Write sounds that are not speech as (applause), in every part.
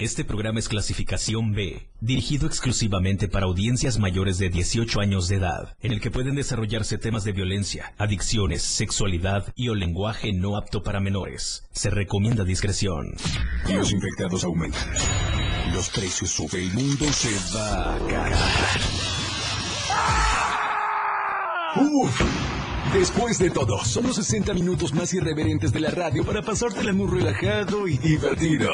Este programa es clasificación B, dirigido exclusivamente para audiencias mayores de 18 años de edad, en el que pueden desarrollarse temas de violencia, adicciones, sexualidad y o lenguaje no apto para menores. Se recomienda discreción. Los infectados aumentan. Los precios suben. El mundo se va a cagar. Después de todo, son los 60 minutos más irreverentes de la radio para pasártela muy relajado y divertido.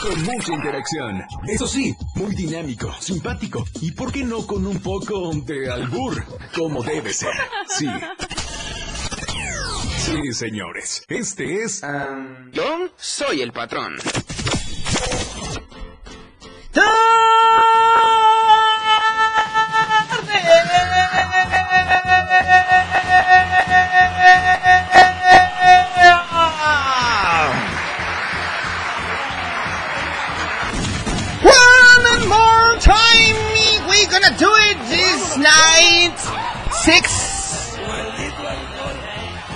Con mucha interacción. Eso sí, muy dinámico, simpático y, ¿por qué no, con un poco de albur? Como debe ser. Sí. Sí, señores. Este es... Yo soy el patrón. 6.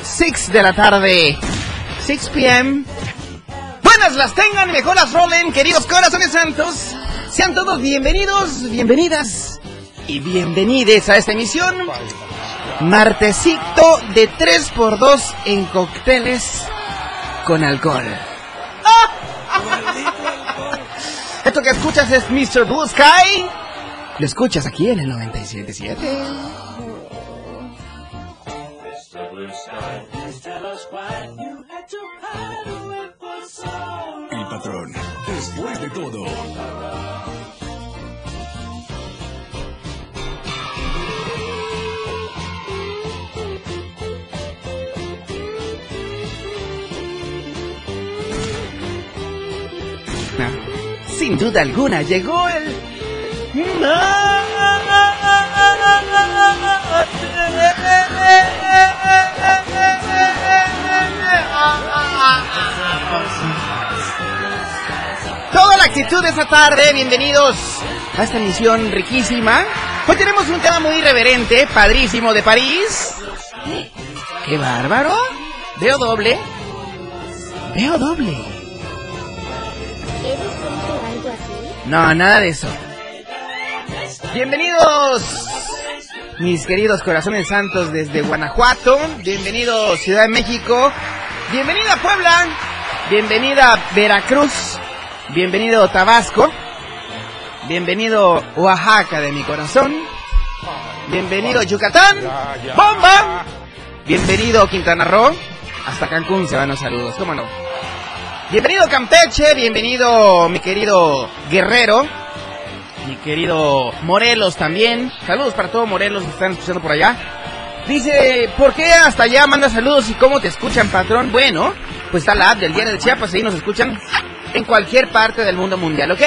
6 de la tarde. 6 p.m. Buenas las tengan y mejor las rolen, queridos corazones santos. Sean todos bienvenidos, bienvenidas y bienvenides a esta emisión. Martesito de 3x2 en cócteles con alcohol. (laughs) Esto que escuchas es Mr. Blue Sky. Lo escuchas aquí en el 977. El patrón. Después de todo. Sin duda alguna llegó el... Toda la actitud de esta tarde, bienvenidos a esta emisión riquísima. Hoy tenemos un tema muy irreverente, padrísimo de París. ¡Qué bárbaro! Veo doble. Veo doble. ¿Eres tonto o algo así? No, nada de eso. Bienvenidos, mis queridos corazones santos desde Guanajuato. Bienvenido Ciudad de México. Bienvenida Puebla. Bienvenida Veracruz. Bienvenido Tabasco. Bienvenido Oaxaca de mi corazón. Bienvenido Yucatán. Bomba. Bienvenido Quintana Roo. Hasta Cancún se van los saludos, cómo no. Bienvenido Campeche, bienvenido mi querido Guerrero, mi querido Morelos también. Saludos para todos Morelos que están escuchando por allá. Dice, ¿por qué hasta allá manda saludos y cómo te escuchan, patrón? Bueno, pues está la app del Diario de Chiapas, ahí nos escuchan en cualquier parte del mundo mundial, ¿ok?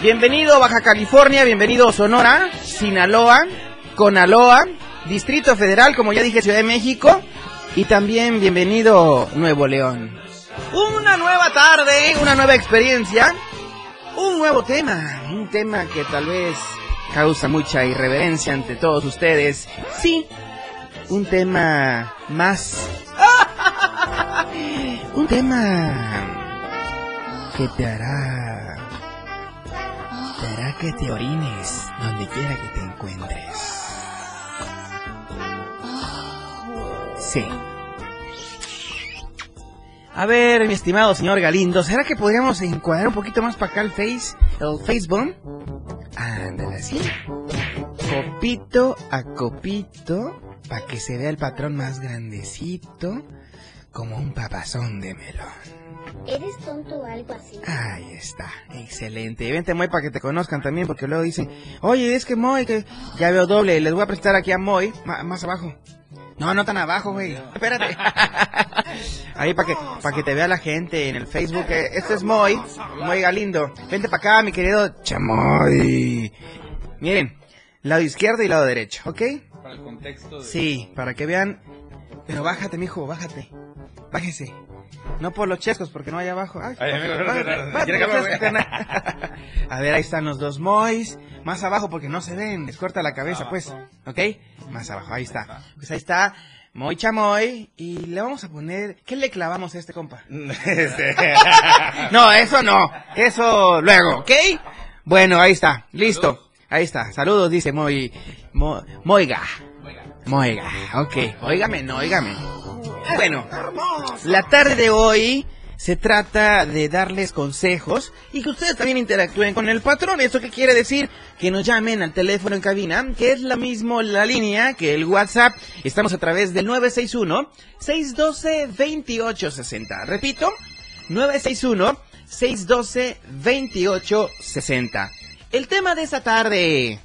Bienvenido Baja California, bienvenido Sonora, Sinaloa, Conaloa, Distrito Federal, como ya dije, Ciudad de México, y también bienvenido Nuevo León. Una nueva tarde, una nueva experiencia, un nuevo tema, un tema que tal vez causa mucha irreverencia ante todos ustedes. Sí, un tema más... un tema que te hará... te hará que te orines donde quiera que te encuentres. Sí. A ver, mi estimado señor Galindo, ¿será que podríamos encuadrar un poquito más para acá el face, el Facebook? Ándale así. Copito a copito, para que se vea el patrón más grandecito, como un papazón de melón. ¿Eres tonto o algo así? Ahí está, excelente. Vente, Moy, para que te conozcan también, porque luego dicen, oye, es que Moy, que ya veo doble, les voy a prestar aquí a Moy, más abajo. No, no tan abajo, güey. Espérate. (laughs) Ahí para que, para que te vea la gente en el Facebook. eh, Este es Moy, Moy Galindo. Vente para acá, mi querido Chamoy. Miren, lado izquierdo y lado derecho, ¿ok? Para el contexto de... Sí, para que vean. Pero bájate, mijo, bájate. Bájese. No por los chescos, porque no hay abajo. Ay, Ay, amigo, bájate, bájate. (laughs) A ver, ahí están los dos mois. Más abajo porque no se ven. Les corta la cabeza, pues. ¿Ok? Más abajo, ahí está. Pues ahí está. Moy chamoy. Y le vamos a poner. ¿Qué le clavamos a este compa? (laughs) (laughs) No, eso no. Eso luego, ¿ok? Bueno, ahí está. Listo. Ahí está. Saludos, dice Moy. Mo- Moiga. Moiga. Ok. Óigame, no, óigame. Bueno, la tarde de hoy se trata de darles consejos y que ustedes también interactúen con el patrón. ¿Eso qué quiere decir? Que nos llamen al teléfono en cabina, que es la misma la línea que el WhatsApp. Estamos a través del 961-612-2860. Repito, 961-612-2860. El tema de esta tarde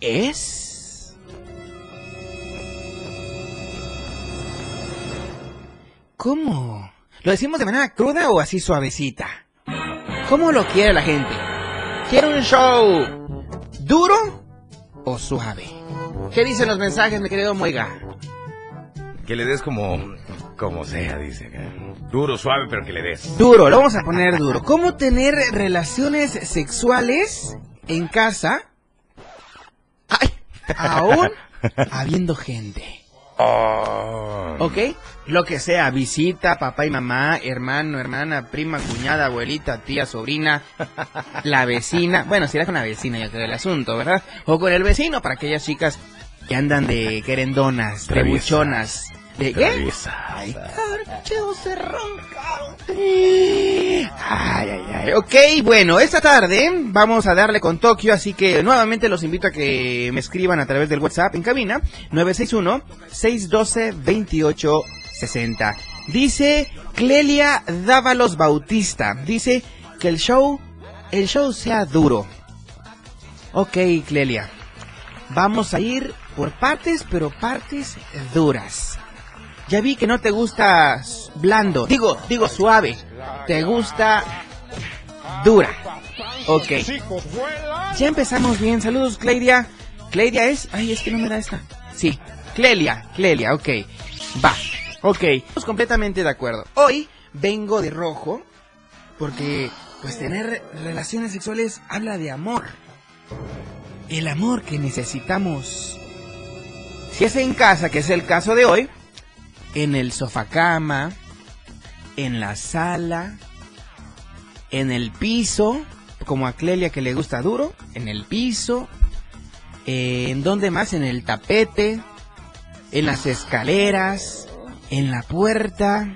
es... ¿Cómo? ¿Lo decimos de manera cruda o así suavecita? ¿Cómo lo quiere la gente? ¿Quiere un show duro o suave? ¿Qué dicen los mensajes, mi querido Moiga? que le des como, como sea, dice. que Duro, suave, pero que le des. Duro, lo vamos a poner duro. ¿Cómo tener relaciones sexuales en casa? Ay, aún (laughs) habiendo gente. Oh. ¿Ok? Lo que sea, visita, papá y mamá, hermano, hermana, prima, cuñada, abuelita, tía, sobrina, la vecina. Bueno, si era con la vecina, ya creo el asunto, ¿verdad? O con el vecino, para aquellas chicas que andan de querendonas, de buchonas. ¿De qué? Ay, se ronca. Ay, ay, ay. Ok, bueno, esta tarde vamos a darle con Tokio, así que nuevamente los invito a que me escriban a través del WhatsApp en cabina 961-612-2860. Dice Clelia Dávalos Bautista, dice que el show, el show sea duro. Ok, Clelia, vamos a ir por partes, pero partes duras. Ya vi que no te gusta blando, digo, digo suave. Te gusta dura. Ok. Ya empezamos bien. Saludos, Cleidia. Cleidia es. Ay, es que no me da esta. Sí, Clelia, Clelia, ok. Va, ok. Estamos completamente de acuerdo. Hoy vengo de rojo porque, pues, tener relaciones sexuales habla de amor. El amor que necesitamos. Si es en casa, que es el caso de hoy, en el sofacama, en la sala, en el piso, como a Clelia que le gusta duro, en el piso, eh, en donde más, en el tapete, en las escaleras, en la puerta,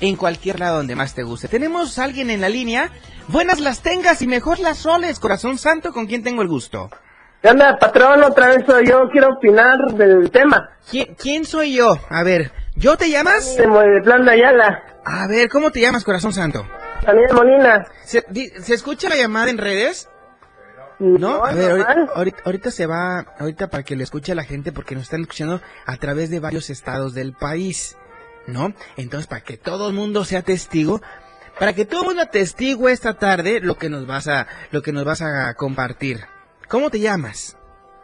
en cualquier lado donde más te guste. Tenemos a alguien en la línea. Buenas las tengas y mejor las soles, corazón santo, con quien tengo el gusto. ¿Qué onda, patrón? Otra vez soy yo. Quiero opinar del tema. ¿Quién, quién soy yo? A ver, ¿yo te llamas? De Plan de Ayala. A ver, ¿cómo te llamas, corazón santo? Daniel Molina. ¿Se, di- ¿se escucha la llamada en redes? No, a ver, ahorita, normal. ahorita, ahorita se va, ahorita para que lo escuche la gente, porque nos están escuchando a través de varios estados del país, ¿no? Entonces, para que todo el mundo sea testigo, para que todo el mundo atestigue esta tarde lo que nos vas a, lo que nos vas a compartir. ¿Cómo te llamas?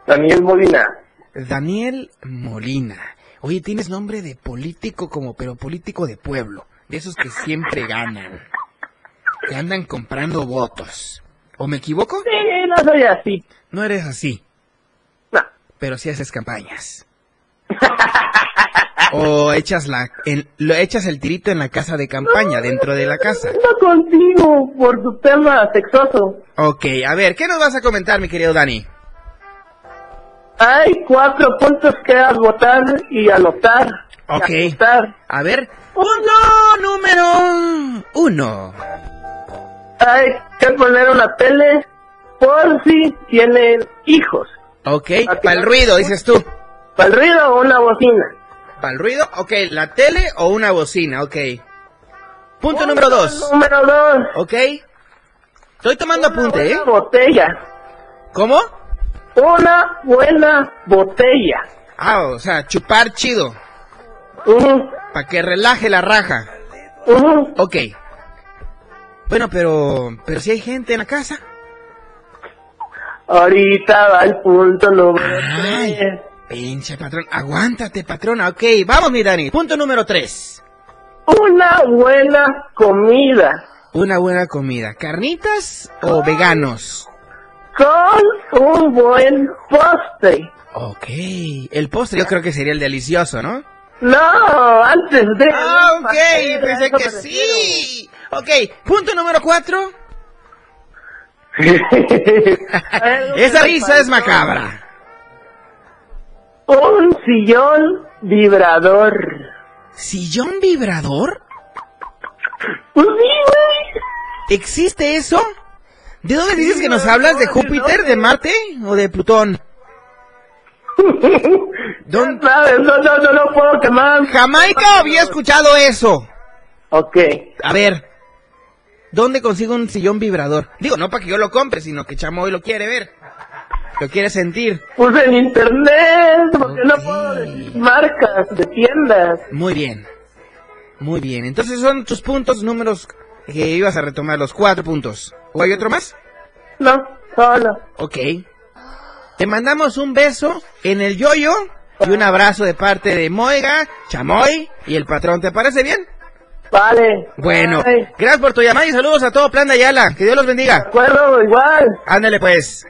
Daniel Molina. Daniel Molina. Oye, tienes nombre de político como, pero político de pueblo, de esos que siempre ganan, que andan comprando votos. ¿O me equivoco? Sí, no soy así. No eres así, No. pero sí haces campañas. (laughs) o echas la, el- lo echas el tirito en la casa de campaña, dentro de la casa. No contigo por tu tema sexoso. Ok, a ver, ¿qué nos vas a comentar, mi querido Dani? Hay cuatro puntos que votar y anotar. Ok. Y anotar. A ver, punto número uno. Hay que poner una tele por si tienen hijos. Ok. para el ruido, dices tú. Para el ruido o una bocina. Para el ruido, ok, la tele o una bocina, ok. Punto número dos, Número dos. ok. Estoy tomando apunte, ¿eh? Una botella. ¿Cómo? Una buena botella. Ah, o sea, chupar chido, Ujú, para que relaje la raja. ujú. Ok. Bueno, pero, pero si hay gente en la casa. Ahorita va el punto número Ay, tres. Pinche patrón, aguántate, patrona, ok. Vamos, mi Dani. Punto número tres. Una buena comida. Una buena comida. ¿Carnitas o veganos? Con un buen postre. Ok. El postre yo creo que sería el delicioso, ¿no? No, antes de... Ah, ok, pensé que sí. Ok, punto número cuatro. (laughs) refiero. (laughs) Esa risa es macabra. Un sillón vibrador. ¿Sillón vibrador? Pues sí, güey. ¿Existe eso? ¿De dónde dices que nos hablas? ¿De Júpiter, de Marte o de Plutón? (laughs) No, no, no lo puedo quemar. Jamaica había escuchado eso. Ok. A ver, ¿dónde consigo un sillón vibrador? Digo, no para que yo lo compre, sino que Chamoy lo quiere ver. Lo quiere sentir. Pues en internet, porque no puedo decir marcas de tiendas. Muy bien. Muy bien. Entonces son tus puntos, números que ibas a retomar, los cuatro puntos. ¿O hay otro más? No, solo. Ok. Te mandamos un beso en el yoyo y un abrazo de parte de Moiga, Chamoy y el patrón. ¿Te parece bien? Vale. Bueno, de gracias por tu llamada y saludos a todo Plan de Ayala. Que Dios los bendiga. acuerdo, igual. Ándale pues.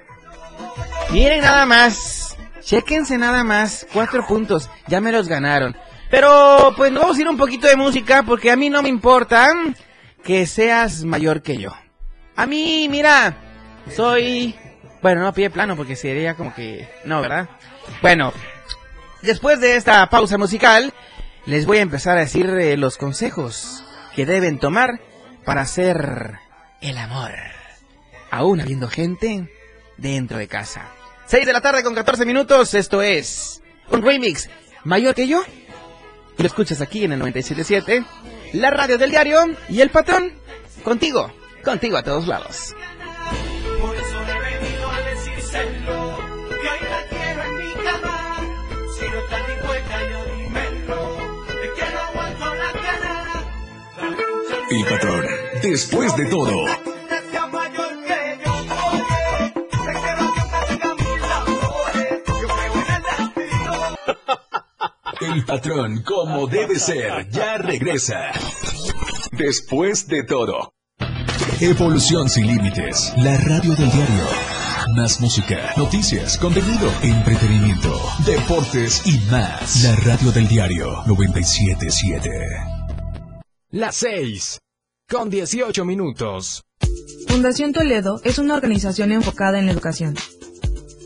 Miren nada más. Chéquense nada más. Cuatro puntos. Ya me los ganaron. Pero pues vamos a ir un poquito de música porque a mí no me importa que seas mayor que yo. A mí, mira, soy... Bueno, no pie plano porque sería como que... No, ¿verdad? Bueno, después de esta pausa musical, les voy a empezar a decir eh, los consejos que deben tomar para hacer el amor aún habiendo gente dentro de casa. 6 de la tarde con 14 minutos, esto es un remix mayor que yo. Y lo escuchas aquí en el 97.7, la radio del diario y el patrón. Contigo, contigo a todos lados. Por eso he venido a el patrón como debe ser ya regresa. Después de todo. Evolución sin límites. La radio del diario. Más música, noticias, contenido, entretenimiento, deportes y más. La radio del diario 977. Las 6. Con 18 minutos. Fundación Toledo es una organización enfocada en la educación.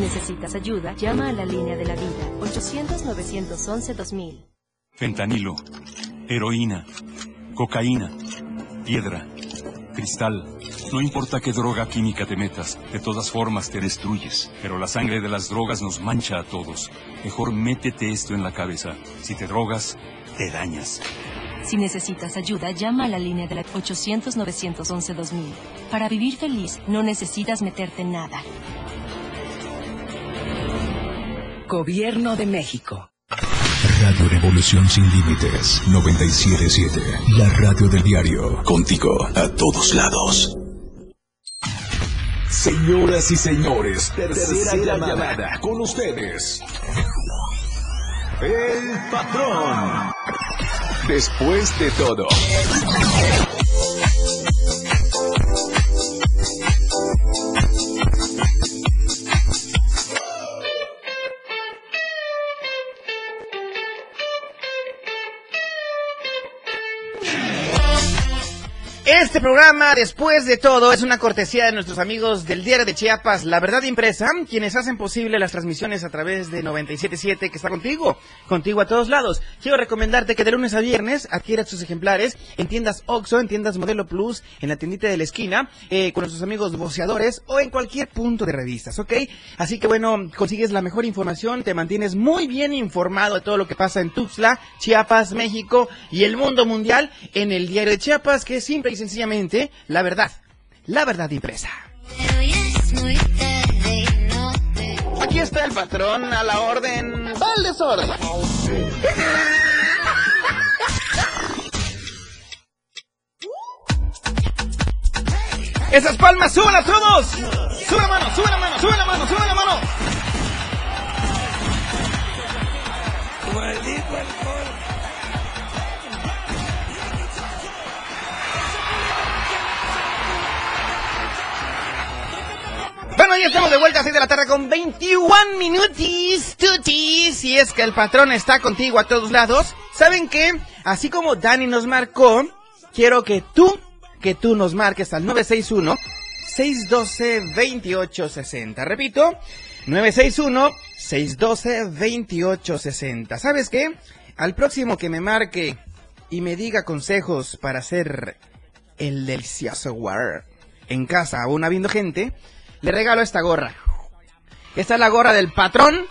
necesitas ayuda, llama a la línea de la vida 800-911-2000. Fentanilo, heroína, cocaína, piedra, cristal. No importa qué droga química te metas, de todas formas te destruyes. Pero la sangre de las drogas nos mancha a todos. Mejor métete esto en la cabeza. Si te drogas, te dañas. Si necesitas ayuda, llama a la línea de la 800-911-2000. Para vivir feliz, no necesitas meterte en nada. Gobierno de México. Radio Revolución sin límites 977. La radio del diario. Contigo a todos lados. Señoras y señores, tercera, llamada. Con ustedes. El patrón. Después de todo. Este programa, después de todo, es una cortesía de nuestros amigos del Diario de Chiapas, La Verdad Impresa, quienes hacen posible las transmisiones a través de 97.7 que está contigo, contigo a todos lados. Quiero recomendarte que de lunes a viernes adquieras tus ejemplares en tiendas Oxxo, en tiendas Modelo Plus, en la tiendita de la esquina, eh, con nuestros amigos voceadores o en cualquier punto de revistas, ¿ok? Así que bueno, consigues la mejor información, te mantienes muy bien informado de todo lo que pasa en Tuxtla, Chiapas, México y el mundo mundial en el Diario de Chiapas, que es simple y sencillamente la verdad, la verdad impresa. Aquí está el patrón a la orden, va al desorden. Esas palmas, súbanlas todos. Sube la mano, sube la mano, sube la mano, sube la mano. Bueno, estamos de vuelta a 6 de la tarde con 21 minutis, tutis. Y es que el patrón está contigo a todos lados. ¿Saben qué? Así como Dani nos marcó, quiero que tú, que tú nos marques al 961 612 2860. Repito, 961 612 2860. ¿Sabes qué? Al próximo que me marque y me diga consejos para hacer el delicioso war en casa aún habiendo gente, le regalo esta gorra. Esta es la gorra del patrón,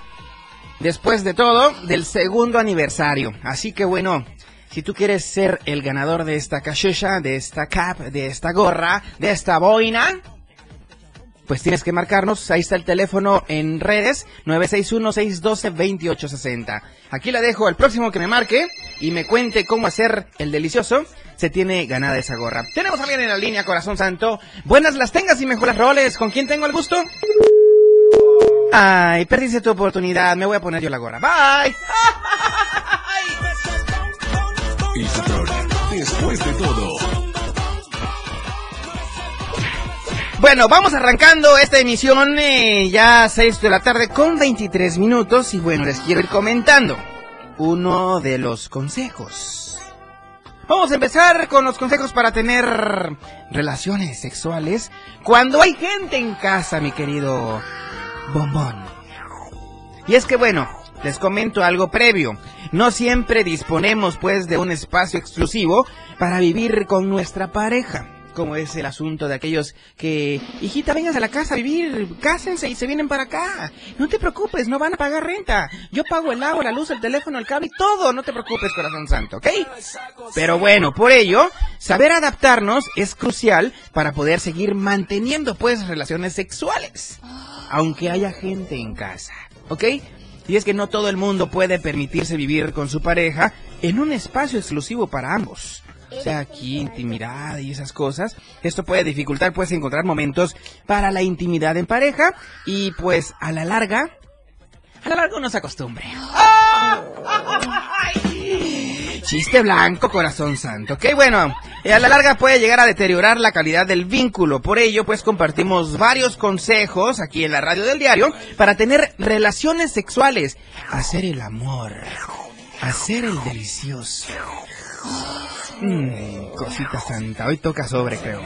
después de todo, del segundo aniversario. Así que bueno, si tú quieres ser el ganador de esta cachucha, de esta cap, de esta gorra, de esta boina, pues tienes que marcarnos. Ahí está el teléfono en redes, 961-612-2860. Aquí la dejo al próximo que me marque y me cuente cómo hacer el delicioso. Se tiene ganada esa gorra. Tenemos a alguien en la línea, corazón santo. Buenas las tengas y mejores roles. ¿Con quién tengo el gusto? Ay, perdiste tu oportunidad. Me voy a poner yo la gorra. Bye. Después de todo. Bueno, vamos arrancando esta emisión eh, ya a 6 de la tarde con 23 minutos y bueno, les quiero ir comentando uno de los consejos. Vamos a empezar con los consejos para tener relaciones sexuales cuando hay gente en casa, mi querido bombón. Y es que bueno, les comento algo previo. No siempre disponemos pues de un espacio exclusivo para vivir con nuestra pareja como es el asunto de aquellos que, hijita, vengas a la casa a vivir, cásense y se vienen para acá. No te preocupes, no van a pagar renta. Yo pago el agua, la luz, el teléfono, el cable y todo. No te preocupes, corazón santo, ¿ok? Pero bueno, por ello, saber adaptarnos es crucial para poder seguir manteniendo, pues, relaciones sexuales. Aunque haya gente en casa, ¿ok? Y es que no todo el mundo puede permitirse vivir con su pareja en un espacio exclusivo para ambos. O sea, aquí intimidad y esas cosas. Esto puede dificultar, pues, encontrar momentos para la intimidad en pareja y, pues, a la larga, a la larga uno se acostumbre. (laughs) Chiste blanco, corazón santo. Ok, bueno, eh, a la larga puede llegar a deteriorar la calidad del vínculo. Por ello, pues compartimos varios consejos aquí en la radio del diario para tener relaciones sexuales, hacer el amor, hacer el delicioso. Mm, cosita santa, hoy toca sobre, creo.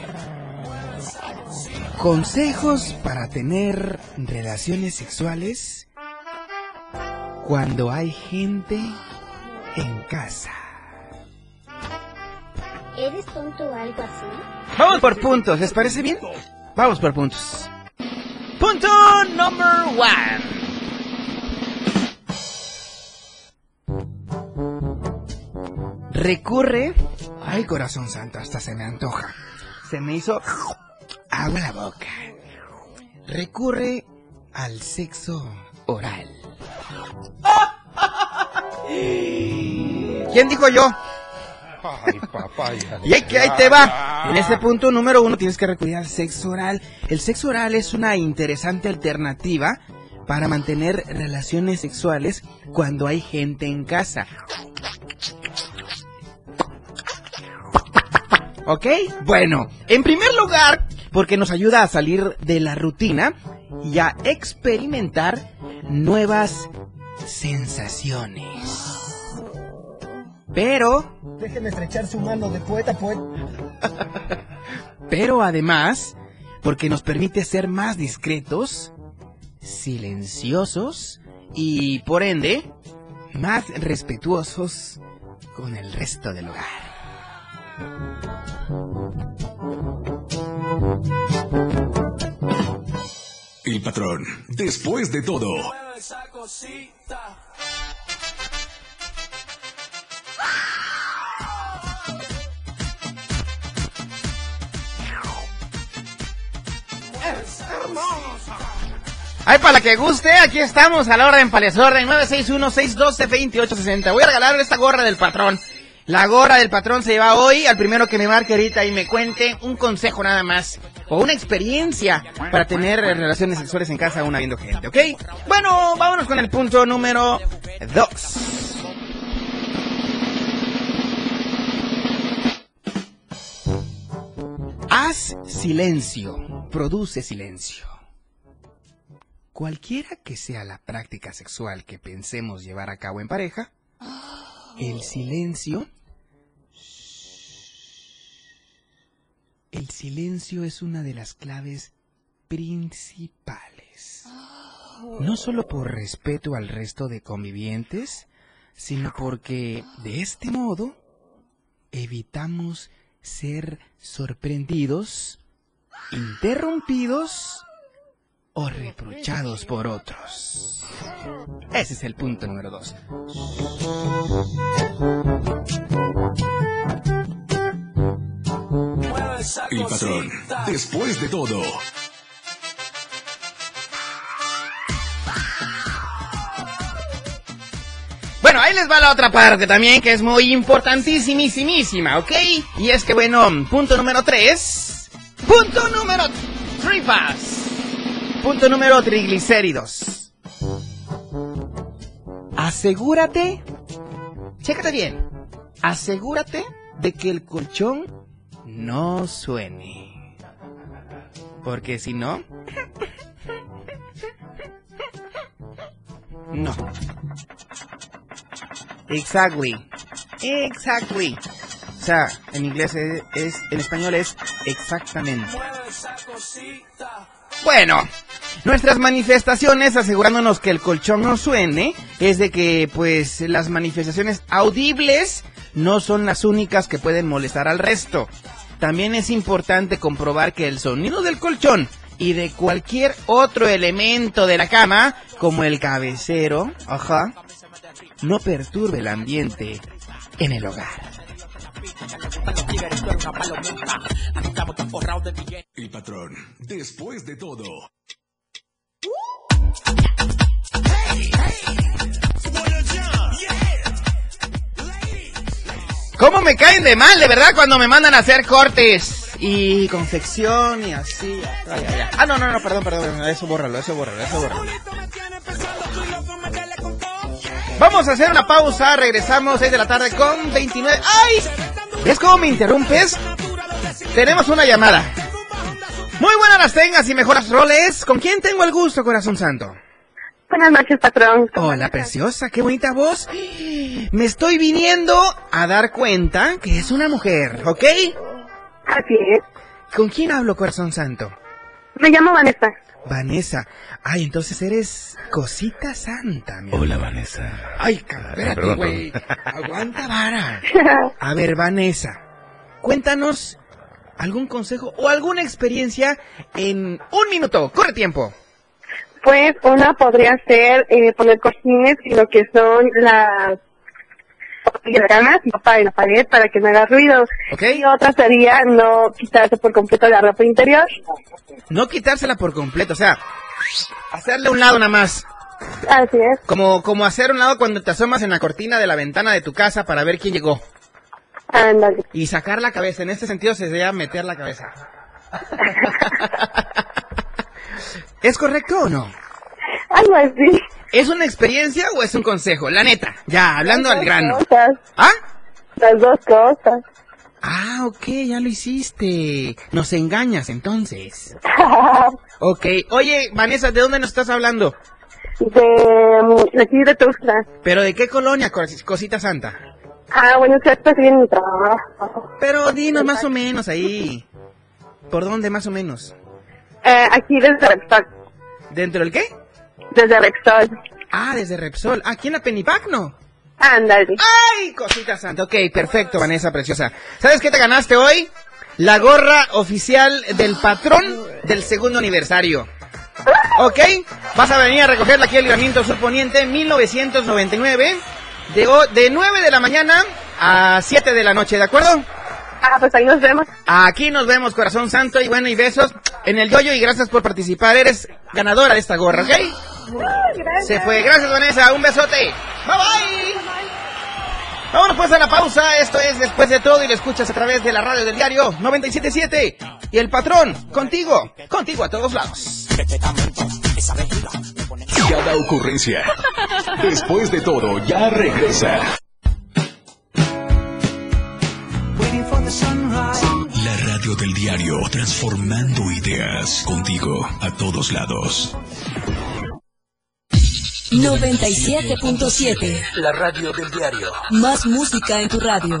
Consejos para tener relaciones sexuales cuando hay gente en casa. ¿Eres tonto o algo así? Vamos por puntos, ¿les parece bien? Vamos por puntos. Punto number one. Recurre. Ay, corazón santo, hasta se me antoja. Se me hizo agua la boca. Recurre al sexo oral. ¿Quién dijo yo? Ay, papá. ya Y ahí, que ahí te va. En este punto número uno tienes que recurrir al sexo oral. El sexo oral es una interesante alternativa para mantener relaciones sexuales cuando hay gente en casa. ¿Ok? Bueno, en primer lugar, porque nos ayuda a salir de la rutina y a experimentar nuevas sensaciones. Pero Déjeme estrechar su mano de poeta poeta. (laughs) pero además porque nos permite ser más discretos, silenciosos y por ende más respetuosos con el resto del hogar. El patrón, después de todo. Ay, para la que guste, aquí estamos a la orden, para el orden 961-612-2860. Voy a regalar esta gorra del patrón. La gorra del patrón se lleva hoy al primero que me marque ahorita y me cuente un consejo nada más. O una experiencia para tener relaciones sexuales en casa aún habiendo gente, ¿ok? Bueno, vámonos con el punto número 2. Haz silencio, produce silencio. Cualquiera que sea la práctica sexual que pensemos llevar a cabo en pareja, el silencio... El silencio es una de las claves principales. No solo por respeto al resto de convivientes, sino porque de este modo evitamos ser sorprendidos, interrumpidos o reprochados por otros. Ese es el punto número dos. El patrón, después de todo. Bueno, ahí les va la otra parte también que es muy importantísimísimísima, ¿ok? Y es que, bueno, punto número 3. Punto número tripas. Punto número triglicéridos. Asegúrate, chécate bien, asegúrate de que el colchón no suene. Porque si no... No. Exactly. Exactly. O sea, en inglés es, es- en español es exactamente. Bueno, nuestras manifestaciones asegurándonos que el colchón no suene es de que pues las manifestaciones audibles no son las únicas que pueden molestar al resto. También es importante comprobar que el sonido del colchón y de cualquier otro elemento de la cama, como el cabecero, ajá, no perturbe el ambiente en el hogar. El patrón, después de todo. ¿Cómo me caen de mal, de verdad, cuando me mandan a hacer cortes y confección y así? Ay, ay, ay. Ah, no, no, no, perdón, perdón, eso bórralo, eso bórralo, eso bórralo. Vamos a hacer una pausa, regresamos 6 de la tarde con 29. ¡Ay! ¿Ves cómo me interrumpes? Tenemos una llamada. Muy buenas las tengas y mejoras roles. ¿Con quién tengo el gusto, corazón santo? Buenas noches, patrón. Hola, preciosa, qué bonita voz. Me estoy viniendo a dar cuenta que es una mujer, ¿ok? Así es. ¿Con quién hablo, corazón santo? Me llamo Vanessa. Vanessa. Ay, entonces eres cosita santa, mi Hola, Vanessa. Ay, cabrón, espérate, perdón, güey. Aguanta vara. (laughs) A ver, Vanessa, cuéntanos algún consejo o alguna experiencia en un minuto. Corre tiempo. Pues una podría ser eh, poner cojines y lo que son las ganas y ropa en la pared para que no haga ruido. Y otra sería no quitarse por completo la ropa interior. No quitársela por completo, o sea, hacerle un lado nada más. Así es. Como, como hacer un lado cuando te asomas en la cortina de la ventana de tu casa para ver quién llegó. Ándale. Y sacar la cabeza. En este sentido se sería meter la cabeza. (laughs) ¿Es correcto o no? Algo así. ¿Es una experiencia o es un consejo? La neta, ya, hablando al grano. Cosas. ¿Ah? Las dos cosas. Ah, ok, ya lo hiciste. Nos engañas entonces. (laughs) Ok, oye, Vanessa, ¿de dónde nos estás hablando? de, mm, de aquí de Tuxtla. ¿Pero de qué colonia, cos- cosita santa? Ah, bueno, estoy en mi trabajo. Pero dinos más o menos ahí. ¿Por dónde más o menos? Eh, aquí desde Repsol. ¿Dentro del qué? Desde Repsol. Ah, desde Repsol. Aquí en la Penipac, ¿no? Ándale. ¡Ay, cosita santa! Ok, perfecto, Vanessa, preciosa. ¿Sabes qué te ganaste hoy? La gorra oficial del patrón del segundo aniversario. ¿Ok? Vas a venir a recogerla aquí al Libramiento Sur Poniente 1999 de, de 9 de la mañana a 7 de la noche, ¿de acuerdo? Ah, pues ahí nos vemos. Aquí nos vemos, corazón santo, y bueno, y besos en el yoyo y gracias por participar. Eres ganadora de esta gorra, ¿ok? Gracias. Se fue. Gracias, Vanessa. Un besote. Bye bye. Vámonos pues a la pausa. Esto es Después de todo y lo escuchas a través de la radio del diario 977. Y el patrón, contigo, contigo a todos lados. Cada ocurrencia. Después de todo, ya regresa. La radio del diario, transformando ideas contigo a todos lados. 97.7. La radio del diario. Más música en tu radio.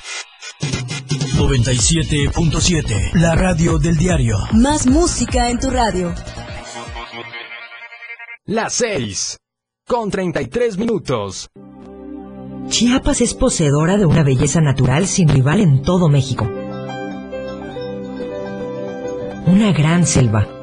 97.7. La radio del diario. Más música en tu radio. Las 6. Con 33 minutos. Chiapas es poseedora de una belleza natural sin rival en todo México. Una gran selva,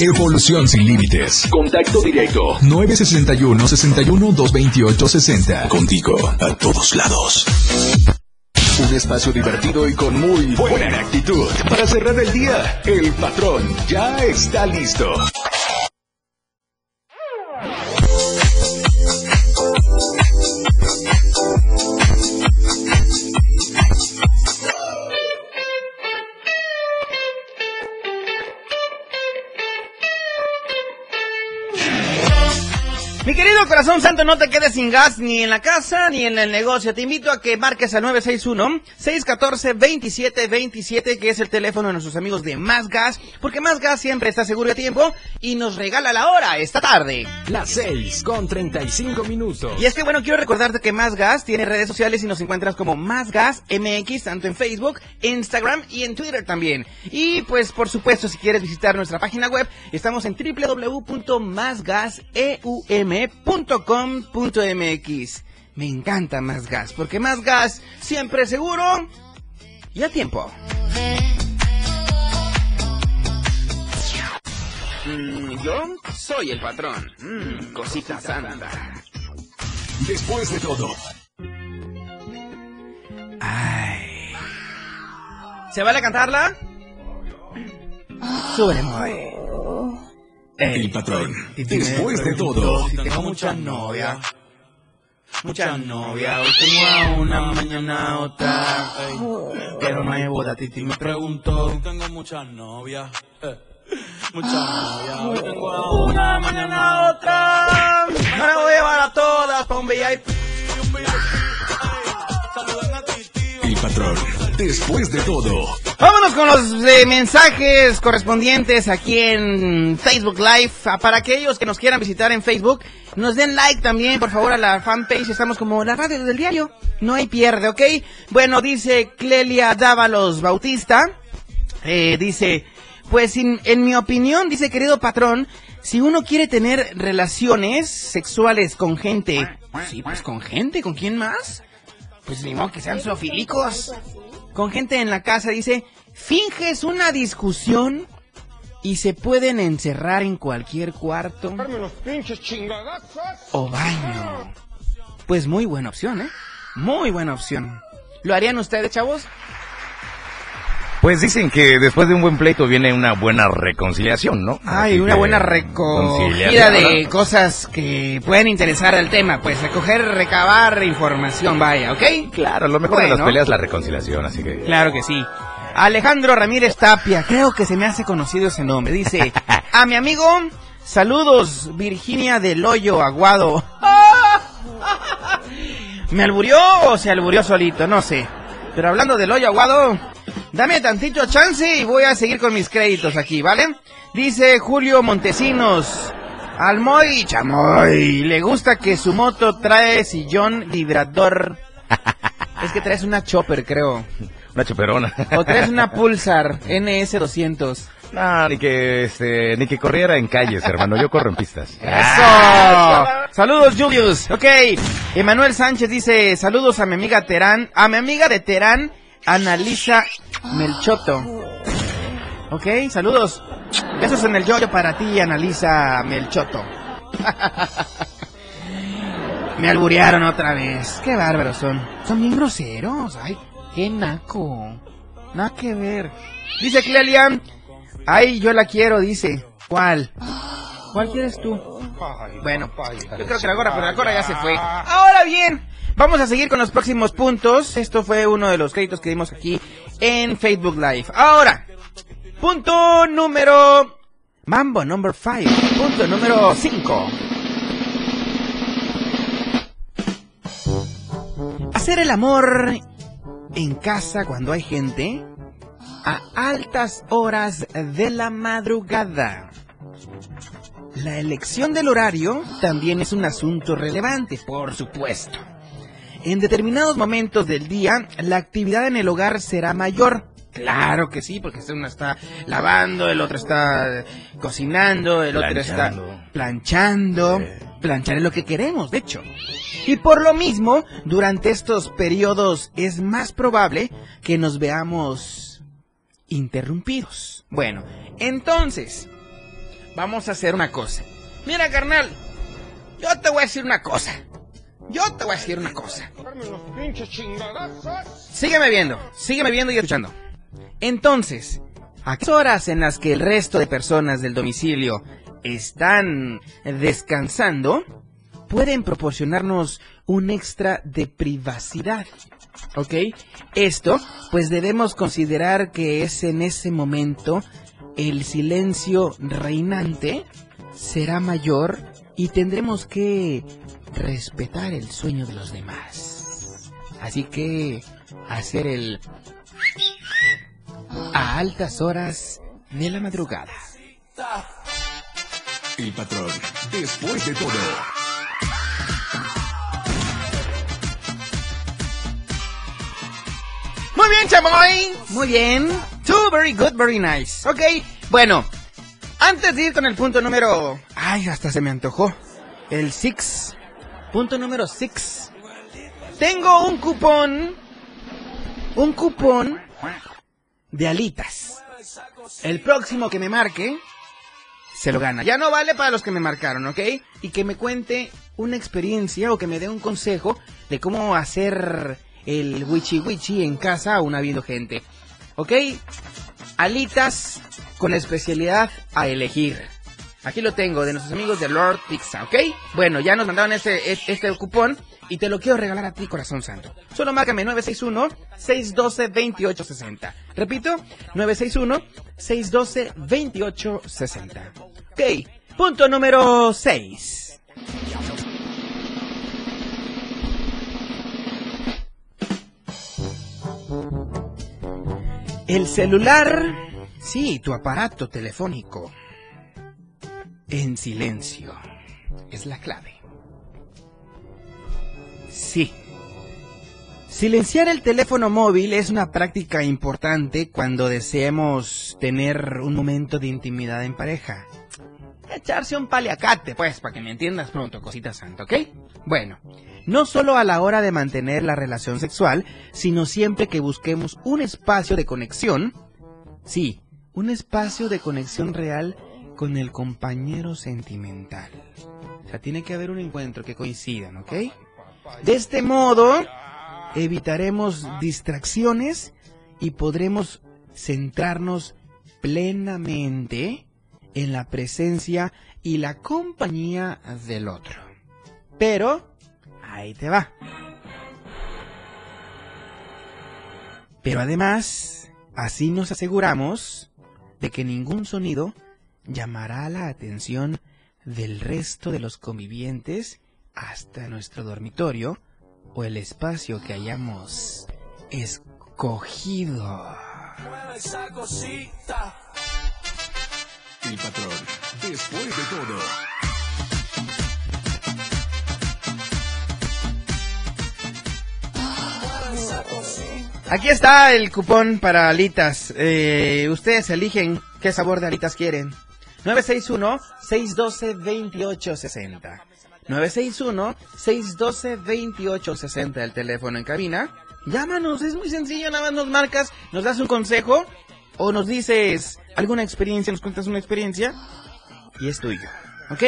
Evolución sin límites. Contacto directo. 961-61-228-60. Contigo a todos lados. Un espacio divertido y con muy buena actitud. Para cerrar el día, el patrón ya está listo. Mi querido corazón santo, no te quedes sin gas ni en la casa ni en el negocio. Te invito a que marques al 961-614-2727, que es el teléfono de nuestros amigos de Más Gas, porque Más Gas siempre está seguro a tiempo y nos regala la hora esta tarde. Las 6 con 35 minutos. Y es que bueno, quiero recordarte que Más Gas tiene redes sociales y nos encuentras como Más Gas MX, tanto en Facebook, Instagram y en Twitter también. Y pues por supuesto, si quieres visitar nuestra página web, estamos en www.másgaseum.com.mx. Me encanta Más Gas, porque Más Gas siempre es seguro y a tiempo. Mm, yo soy el patrón. Mm, cosita santa. Después de todo, ¿Se vale cantarla? Súbele, muy. El patrón. Después de todo, Si tengo muchas novias. Muchas novias. Hoy tengo a una, mañana a otra. ey. Pero no hay boda, Titi me preguntó. Tengo muchas novias. eh, Muchas novias. Hoy tengo a Una, mañana a otra. Ahora voy a llevar a todas pa' un VIP. patrón. Después de todo. Vámonos con los eh, mensajes correspondientes aquí en Facebook Live. Ah, Para aquellos que nos quieran visitar en Facebook, nos den like también, por favor, a la fanpage. Estamos como la radio del diario. No hay pierde, ¿ok? Bueno, dice Clelia Dávalos Bautista. Eh, dice, pues en mi opinión, dice querido patrón, si uno quiere tener relaciones sexuales con gente, sí, pues con gente, ¿con quién más? Pues ni modo que sean zoofílicos. Con gente en la casa, dice, finges una discusión y se pueden encerrar en cualquier cuarto o baño. Pues muy buena opción, ¿eh? Muy buena opción. ¿Lo harían ustedes, chavos? Pues dicen que después de un buen pleito viene una buena reconciliación, ¿no? Ay, una buena recogida de cosas que pueden interesar al tema. Pues recoger, recabar información, vaya, ¿ok? Claro, lo mejor de las peleas es la reconciliación, así que... Claro que sí. Alejandro Ramírez Tapia, creo que se me hace conocido ese nombre. Dice, a mi amigo, saludos, Virginia del Hoyo Aguado. (laughs) ¿Me alburió o se alburió solito? No sé. Pero hablando del Hoyo Aguado, dame tantito chance y voy a seguir con mis créditos aquí, ¿vale? Dice Julio Montesinos. Al Moy Chamoy le gusta que su moto trae sillón vibrador. (laughs) Es que traes una chopper, creo. Una choperona. O traes una Pulsar NS200. No, ni que, este, ni que corriera en calles, hermano. Yo corro en pistas. (laughs) ¡Eso! Saludos, Julius. Ok. Emanuel Sánchez dice, saludos a mi amiga Terán. A mi amiga de Terán, Analisa Melchoto. Ok, saludos. Besos en el yoyo para ti, Analisa Melchoto. (laughs) Me alburearon otra vez. Qué bárbaros son. Son bien groseros. Ay, qué naco. Nada que ver. Dice Clelia. Ay, yo la quiero, dice. ¿Cuál? ¿Cuál quieres tú? Bueno, yo creo que la gorra, pero la gorra ya se fue. Ahora bien, vamos a seguir con los próximos puntos. Esto fue uno de los créditos que dimos aquí en Facebook Live. Ahora, punto número... Mambo number 5. Punto número 5. Hacer el amor en casa cuando hay gente a altas horas de la madrugada. La elección del horario también es un asunto relevante, por supuesto. En determinados momentos del día, la actividad en el hogar será mayor. Claro que sí, porque uno está lavando, el otro está cocinando, el otro está planchando. Planchar es lo que queremos, de hecho. Y por lo mismo, durante estos periodos es más probable que nos veamos interrumpidos. Bueno, entonces, vamos a hacer una cosa. Mira, carnal, yo te voy a decir una cosa. Yo te voy a decir una cosa. Sígueme viendo, sígueme viendo y escuchando. Entonces, a qué horas en las que el resto de personas del domicilio están descansando, pueden proporcionarnos un extra de privacidad. ¿Ok? Esto, pues debemos considerar que es en ese momento el silencio reinante será mayor y tendremos que respetar el sueño de los demás. Así que hacer el a altas horas de la madrugada. El patrón. Después de todo. Muy bien, chamoy. Muy bien. Too very good, very nice. Ok, bueno. Antes de ir con el punto número... Ay, hasta se me antojó. El 6. Punto número 6. Tengo un cupón. Un cupón de alitas. El próximo que me marque se lo gana. Ya no vale para los que me marcaron, ¿ok? Y que me cuente una experiencia o que me dé un consejo de cómo hacer el wichi wichi en casa aún habiendo gente. ¿Ok? Alitas con especialidad a elegir. Aquí lo tengo, de nuestros amigos de Lord Pizza, ¿ok? Bueno, ya nos mandaron este, este, este cupón y te lo quiero regalar a ti, corazón santo. Solo márcame 961-612-2860. Repito, 961-612-2860. Ok, punto número 6. El celular, sí, tu aparato telefónico, en silencio, es la clave. Sí. Silenciar el teléfono móvil es una práctica importante cuando deseemos tener un momento de intimidad en pareja. Echarse un paliacate, pues, para que me entiendas pronto, cosita santa, ¿ok? Bueno, no solo a la hora de mantener la relación sexual, sino siempre que busquemos un espacio de conexión, sí, un espacio de conexión real con el compañero sentimental. O sea, tiene que haber un encuentro que coincidan, ¿ok? De este modo, evitaremos distracciones y podremos centrarnos plenamente en la presencia y la compañía del otro. Pero, ahí te va. Pero además, así nos aseguramos de que ningún sonido llamará la atención del resto de los convivientes hasta nuestro dormitorio o el espacio que hayamos escogido. esa cosita. El patrón, después de todo. Aquí está el cupón para alitas. Eh, ustedes eligen qué sabor de alitas quieren. 961-612-2860. 961-612-2860 el teléfono en cabina. Llámanos, es muy sencillo, nada más nos marcas, nos das un consejo o nos dices alguna experiencia, nos cuentas una experiencia y es tuyo. ¿Ok?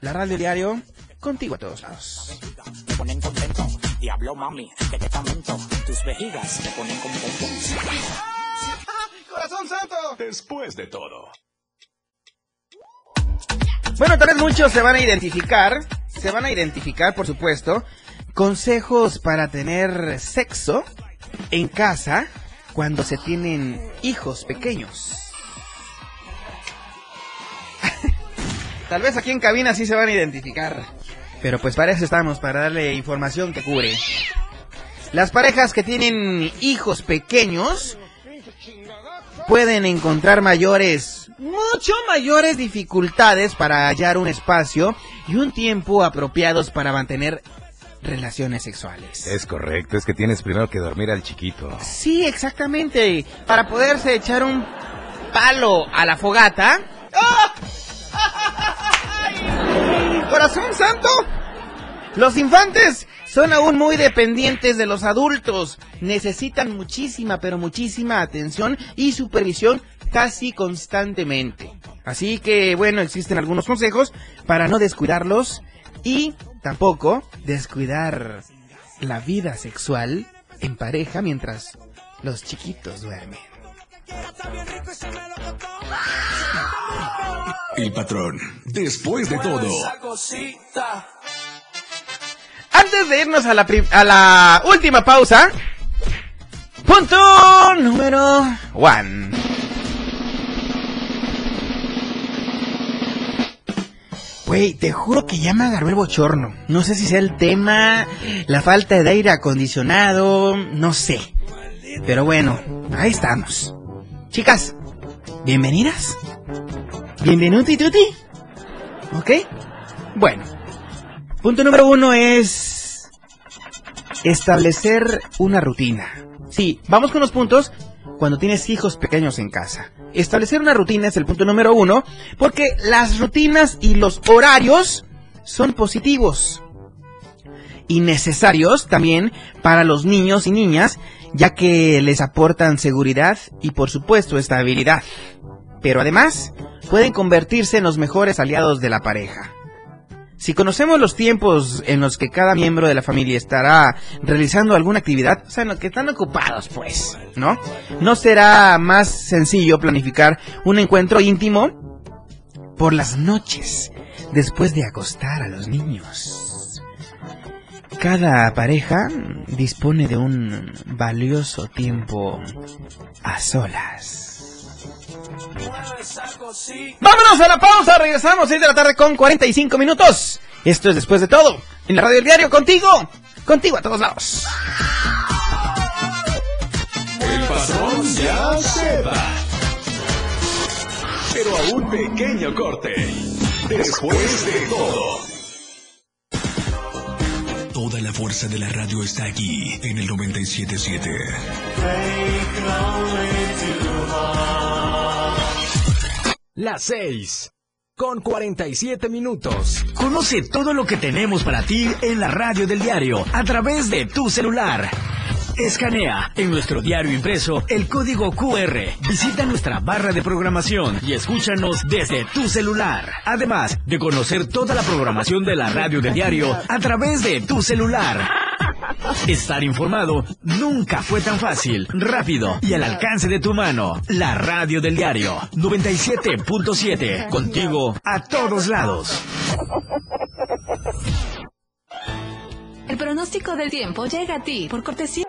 La radio diario, contigo a todos lados. Me ponen contento. Diablo, mami, que te comento. Tus vejigas me ponen contento. Corazón santo. Después de todo. Bueno, tal vez muchos se van a identificar, se van a identificar, por supuesto, consejos para tener sexo en casa cuando se tienen hijos pequeños. (laughs) Tal vez aquí en cabina sí se van a identificar. Pero pues para eso estamos, para darle información que cure. Las parejas que tienen hijos pequeños pueden encontrar mayores, mucho mayores dificultades para hallar un espacio y un tiempo apropiados para mantener relaciones sexuales. Es correcto, es que tienes primero que dormir al chiquito. Sí, exactamente. Para poderse echar un palo a la fogata. ¡Ah! (laughs) ¡Corazón santo! Los infantes son aún muy dependientes de los adultos. Necesitan muchísima, pero muchísima atención y supervisión casi constantemente. Así que, bueno, existen algunos consejos para no descuidarlos y tampoco descuidar la vida sexual en pareja mientras los chiquitos duermen. El patrón, después de todo. Antes de irnos a la, a la última pausa, punto número one. Güey, te juro que ya me agarró el bochorno. No sé si sea el tema, la falta de aire acondicionado, no sé. Pero bueno, ahí estamos. Chicas, bienvenidas. Bienvenuti tuti. ¿Ok? Bueno, punto número uno es establecer una rutina. Sí, vamos con los puntos cuando tienes hijos pequeños en casa. Establecer una rutina es el punto número uno porque las rutinas y los horarios son positivos y necesarios también para los niños y niñas ya que les aportan seguridad y por supuesto estabilidad. Pero además pueden convertirse en los mejores aliados de la pareja. Si conocemos los tiempos en los que cada miembro de la familia estará realizando alguna actividad, o sea, en los que están ocupados, pues, ¿no? No será más sencillo planificar un encuentro íntimo por las noches, después de acostar a los niños. Cada pareja dispone de un valioso tiempo a solas. Vámonos a la pausa, regresamos 6 de la tarde con 45 minutos. Esto es después de todo, en la radio del diario contigo, contigo a todos lados. El patrón ya sepa. Pero a un pequeño corte. Después de todo. Toda la fuerza de la radio está aquí en el 977. Las 6 con 47 minutos. Conoce todo lo que tenemos para ti en la radio del diario a través de tu celular. Escanea en nuestro diario impreso el código QR. Visita nuestra barra de programación y escúchanos desde tu celular. Además de conocer toda la programación de la radio del diario a través de tu celular. Estar informado nunca fue tan fácil, rápido y al alcance de tu mano. La radio del diario 97.7. Contigo a todos lados. El pronóstico del tiempo llega a ti por cortesía.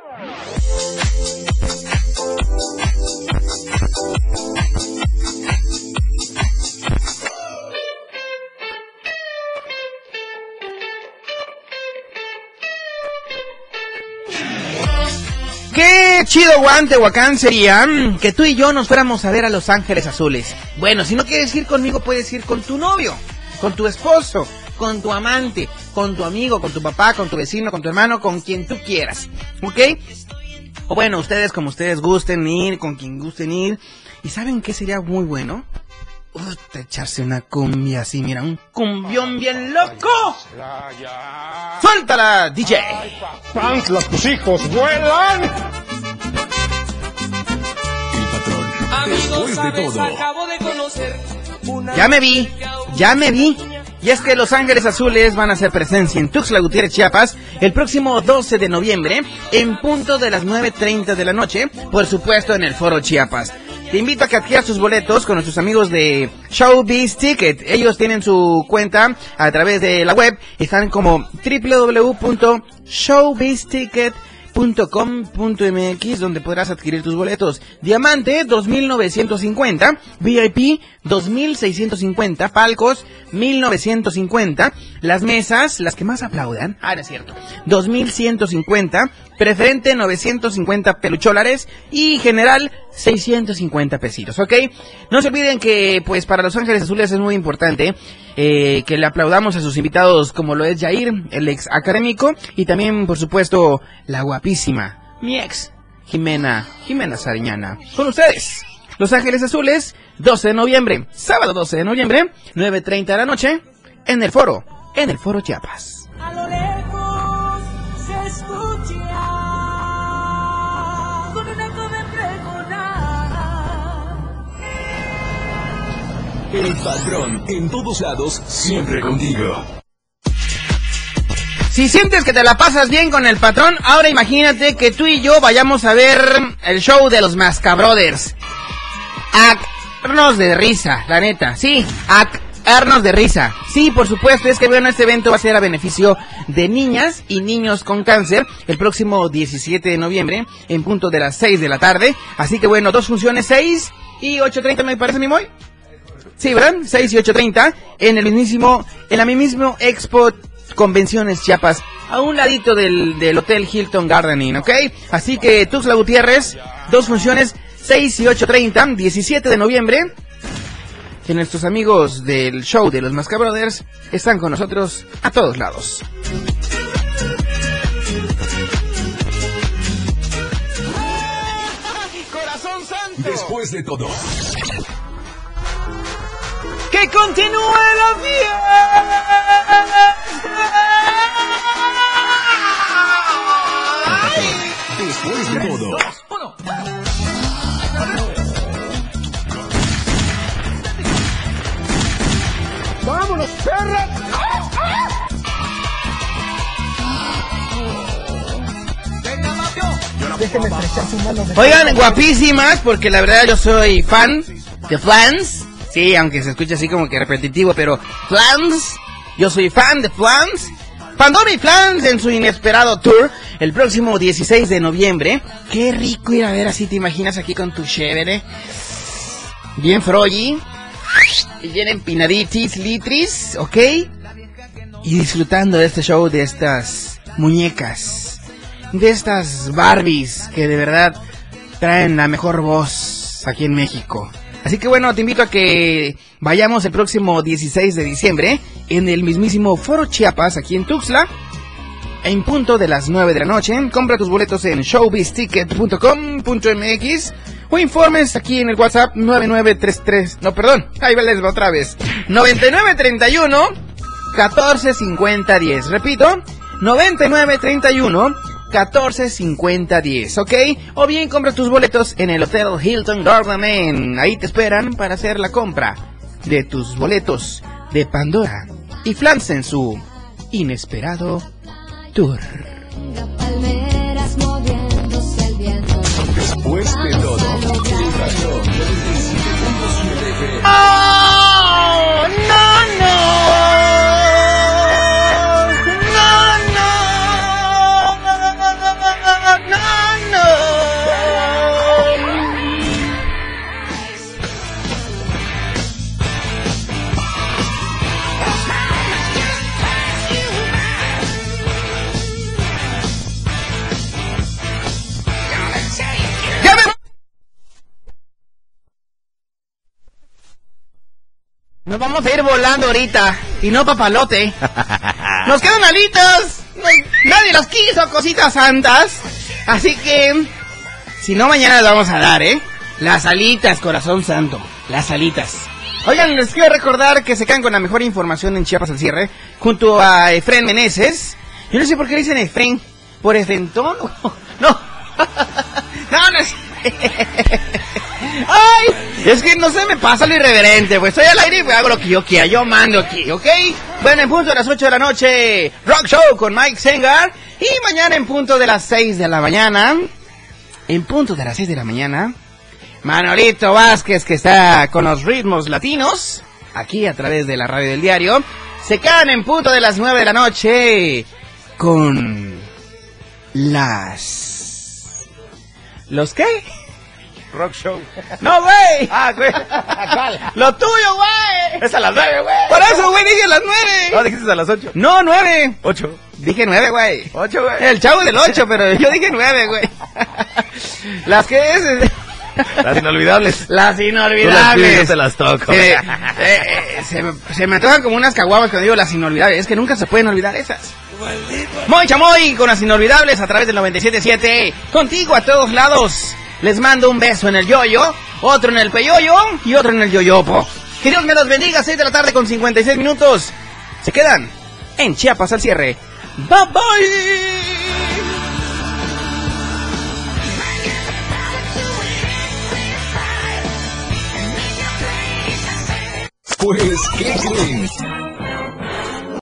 Chido guante, Huacán, sería que tú y yo nos fuéramos a ver a Los Ángeles Azules. Bueno, si no quieres ir conmigo, puedes ir con tu novio, con tu esposo, con tu amante, con tu amigo, con tu papá, con tu vecino, con tu hermano, con quien tú quieras. ¿Ok? O bueno, ustedes como ustedes gusten ir, con quien gusten ir. ¿Y saben qué sería muy bueno? Uf, echarse una cumbia así, mira, un cumbión bien loco. ¡Suéltala, DJ! ¡Fans, los tus hijos vuelan! Después de todo. acabo de conocer una... Ya me vi, ya me vi. Y es que Los Ángeles Azules van a hacer presencia en Tuxtla Gutiérrez, Chiapas, el próximo 12 de noviembre, en punto de las 9.30 de la noche, por supuesto en el Foro Chiapas. Te invito a que adquieras tus boletos con nuestros amigos de Showbiz Ticket. Ellos tienen su cuenta a través de la web. Están como www.showbizticket.com.mx donde podrás adquirir tus boletos. Diamante 2950, VIP 2650, palcos 1950, las mesas, las que más aplaudan, ah, no es cierto, 2150, preferente 950 pelucholares y general 650 pesitos, ¿ok? No se olviden que pues para Los Ángeles Azules es muy importante eh, que le aplaudamos a sus invitados como lo es Jair, el ex académico y también por supuesto la guapísima, mi ex, Jimena, Jimena Sariñana. Con ustedes, Los Ángeles Azules, 12 de noviembre, sábado 12 de noviembre, 9.30 de la noche, en el foro, en el foro Chiapas. El patrón en todos lados, siempre contigo. Si sientes que te la pasas bien con el patrón, ahora imagínate que tú y yo vayamos a ver el show de los Mascabrothers. A caernos de risa, la neta, sí, a caernos de risa. Sí, por supuesto, es que bueno, este evento va a ser a beneficio de niñas y niños con cáncer el próximo 17 de noviembre en punto de las 6 de la tarde. Así que bueno, dos funciones, 6 y 8.30 me parece, mi moy. Sí, ¿verdad? 6 y 8.30 en el mismísimo, en la mismo Expo Convenciones Chiapas, a un ladito del, del Hotel Hilton Gardening, ¿ok? Así que Tuxla Gutiérrez, dos funciones, 6 y 8.30, 17 de noviembre. Que nuestros amigos del show de los Mascabrothers están con nosotros a todos lados. Corazón santo. Después de todo. ¡Que continúe la Después de todo. ¡Vámonos, perra! Déjenme estrechar su mano. Oigan, guapísimas, porque la verdad yo soy fan de Flans. Sí, aunque se escucha así como que repetitivo, pero Flans. Yo soy fan de Flans. Pandora y Flans en su inesperado tour el próximo 16 de noviembre. Qué rico ir a ver así, te imaginas aquí con tu chévere. Bien froggy. Bien empinaditis, litris, ¿ok? Y disfrutando de este show de estas muñecas. De estas Barbies que de verdad traen la mejor voz aquí en México. Así que bueno, te invito a que vayamos el próximo 16 de diciembre en el mismísimo Foro Chiapas aquí en Tuxtla. En punto de las 9 de la noche, compra tus boletos en showbizticket.com.mx o informes aquí en el WhatsApp 9933. No, perdón, ahí les va otra vez. 9931 145010. Repito, 9931 145010, ¿ok? O bien compra tus boletos en el Hotel Hilton Garden Inn. Ahí te esperan para hacer la compra de tus boletos de Pandora y Flans en su inesperado tour. Nos vamos a ir volando ahorita. Y no papalote. (laughs) Nos quedan alitas. No- nadie las quiso, cositas santas. Así que, si no, mañana las vamos a dar, ¿eh? Las alitas, corazón santo. Las alitas. Oigan, les quiero recordar que se quedan con la mejor información en Chiapas al cierre. Junto a Efren Meneses. Yo no sé por qué le dicen Efren. ¿Por Efrentón? (laughs) No. (laughs) No, no es... Ay, es que no se me pasa lo irreverente, pues estoy al aire y hago lo que yo quiera, yo mando aquí, ¿ok? Bueno, en punto de las 8 de la noche, Rock Show con Mike Sengar. Y mañana en punto de las 6 de la mañana, en punto de las 6 de la mañana, Manolito Vázquez, que está con los ritmos latinos, aquí a través de la radio del diario, se quedan en punto de las 9 de la noche con las... ¿Los qué? Rock Show. ¡No, güey! Ah, güey. ¿Cuál? ¡Lo tuyo, güey! Es a las nueve, güey. Por eso, güey, dije las nueve. No, dijiste a las ocho. No, nueve. Ocho. Dije nueve, güey. Ocho, güey. El chavo del ocho, pero yo dije nueve, güey. (laughs) Las que es... Las inolvidables. Las Tú las inolvidables. yo te las toco. Eh, eh, eh, se, me, se me antojan como unas caguamas cuando digo las inolvidables. Es que nunca se pueden olvidar esas. Moy Chamoy con las inolvidables a través del 97.7. Contigo a todos lados. Les mando un beso en el yoyo, otro en el peyoyo y otro en el yoyopo. Que Dios me los bendiga. 6 de la tarde con 56 minutos. Se quedan en Chiapas al cierre. Bye bye. Pues, ¿qué?